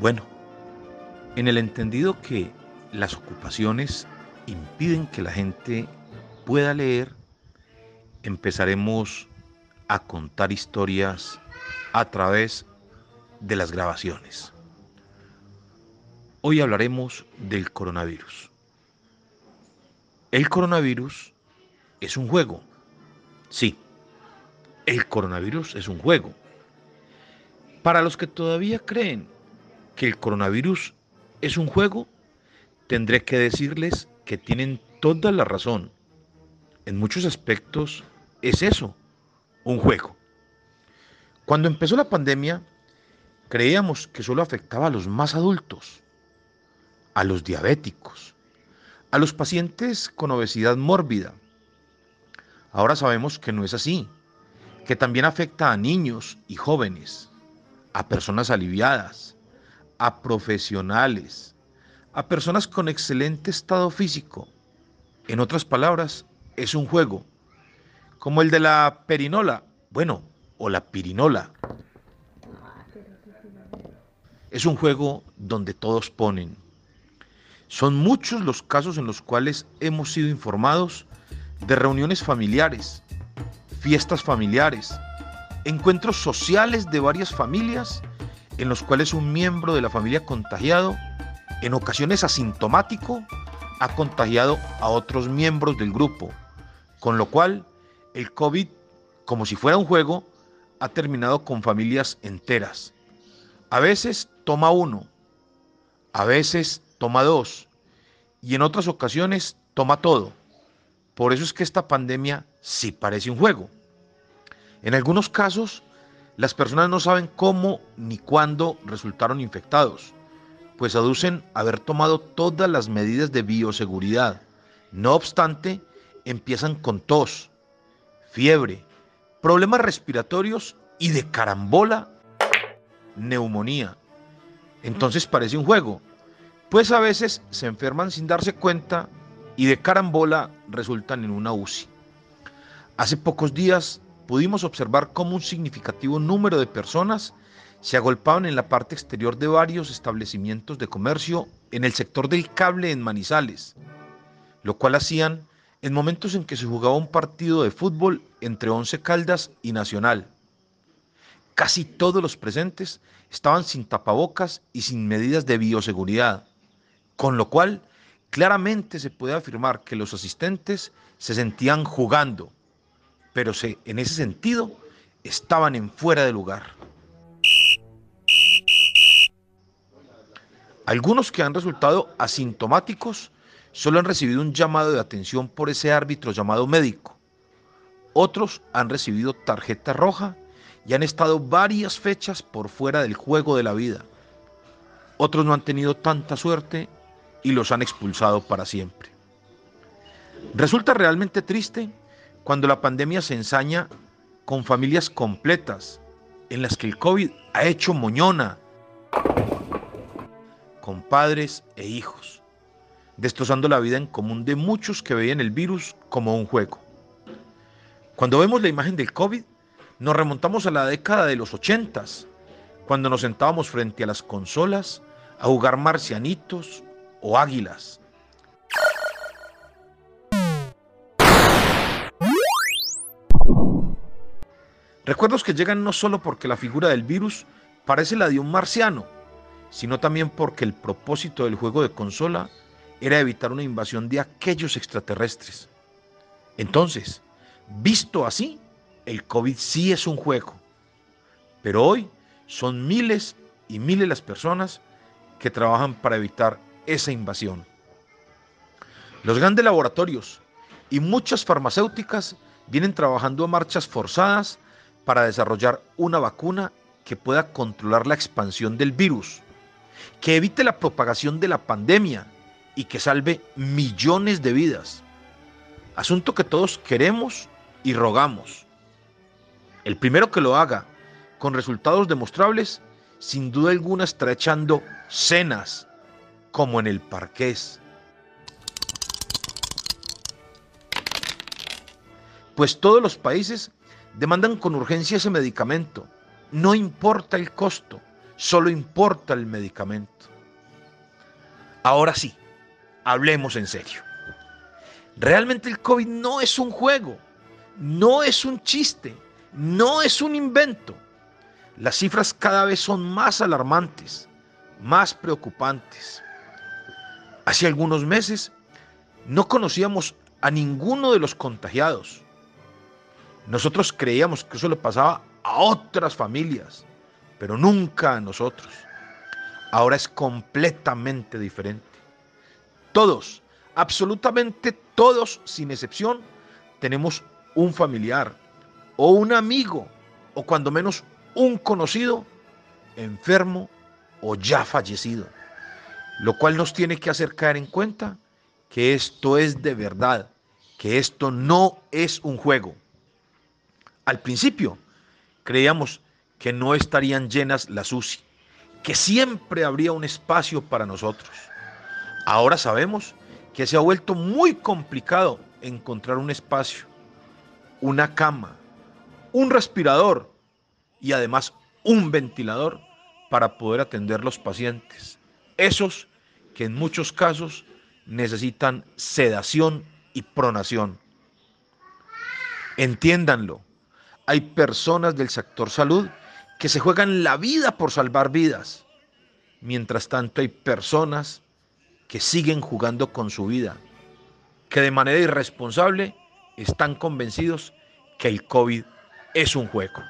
Bueno, en el entendido que las ocupaciones impiden que la gente pueda leer, empezaremos a contar historias a través de las grabaciones. Hoy hablaremos del coronavirus. El coronavirus es un juego. Sí, el coronavirus es un juego. Para los que todavía creen que el coronavirus es un juego, tendré que decirles que tienen toda la razón. En muchos aspectos es eso, un juego. Cuando empezó la pandemia, creíamos que solo afectaba a los más adultos, a los diabéticos, a los pacientes con obesidad mórbida. Ahora sabemos que no es así, que también afecta a niños y jóvenes, a personas aliviadas, a profesionales, a personas con excelente estado físico. En otras palabras, es un juego, como el de la perinola, bueno, o la pirinola. Es un juego donde todos ponen. Son muchos los casos en los cuales hemos sido informados de reuniones familiares, fiestas familiares, encuentros sociales de varias familias en los cuales un miembro de la familia contagiado, en ocasiones asintomático, ha contagiado a otros miembros del grupo, con lo cual el COVID, como si fuera un juego, ha terminado con familias enteras. A veces toma uno, a veces toma dos y en otras ocasiones toma todo. Por eso es que esta pandemia sí parece un juego. En algunos casos, las personas no saben cómo ni cuándo resultaron infectados, pues aducen haber tomado todas las medidas de bioseguridad. No obstante, empiezan con tos, fiebre, problemas respiratorios y de carambola, neumonía. Entonces parece un juego, pues a veces se enferman sin darse cuenta y de carambola resultan en una UCI. Hace pocos días pudimos observar cómo un significativo número de personas se agolpaban en la parte exterior de varios establecimientos de comercio en el sector del cable en Manizales, lo cual hacían en momentos en que se jugaba un partido de fútbol entre Once Caldas y Nacional. Casi todos los presentes estaban sin tapabocas y sin medidas de bioseguridad, con lo cual claramente se puede afirmar que los asistentes se sentían jugando, pero se, en ese sentido estaban en fuera de lugar. Algunos que han resultado asintomáticos solo han recibido un llamado de atención por ese árbitro llamado médico. Otros han recibido tarjeta roja y han estado varias fechas por fuera del juego de la vida. Otros no han tenido tanta suerte y los han expulsado para siempre. Resulta realmente triste cuando la pandemia se ensaña con familias completas en las que el COVID ha hecho moñona, con padres e hijos destrozando la vida en común de muchos que veían el virus como un juego. Cuando vemos la imagen del COVID, nos remontamos a la década de los ochentas, cuando nos sentábamos frente a las consolas a jugar marcianitos o águilas. Recuerdos que llegan no solo porque la figura del virus parece la de un marciano, sino también porque el propósito del juego de consola era evitar una invasión de aquellos extraterrestres. Entonces, visto así, el COVID sí es un juego, pero hoy son miles y miles las personas que trabajan para evitar esa invasión. Los grandes laboratorios y muchas farmacéuticas vienen trabajando a marchas forzadas para desarrollar una vacuna que pueda controlar la expansión del virus, que evite la propagación de la pandemia y que salve millones de vidas. Asunto que todos queremos y rogamos. El primero que lo haga con resultados demostrables, sin duda alguna estará echando cenas, como en el parqués. Pues todos los países demandan con urgencia ese medicamento, no importa el costo, solo importa el medicamento. Ahora sí, hablemos en serio. Realmente el COVID no es un juego, no es un chiste, no es un invento. Las cifras cada vez son más alarmantes, más preocupantes. Hace algunos meses no conocíamos a ninguno de los contagiados. Nosotros creíamos que eso le pasaba a otras familias, pero nunca a nosotros. Ahora es completamente diferente. Todos, absolutamente todos, sin excepción, tenemos un familiar o un amigo o cuando menos un conocido enfermo o ya fallecido, lo cual nos tiene que hacer caer en cuenta que esto es de verdad, que esto no es un juego. Al principio creíamos que no estarían llenas las UCI, que siempre habría un espacio para nosotros. Ahora sabemos que se ha vuelto muy complicado encontrar un espacio, una cama, un respirador y además un ventilador para poder atender los pacientes. Esos que en muchos casos necesitan sedación y pronación. Entiéndanlo, hay personas del sector salud que se juegan la vida por salvar vidas. Mientras tanto hay personas que siguen jugando con su vida, que de manera irresponsable están convencidos que el COVID es un juego.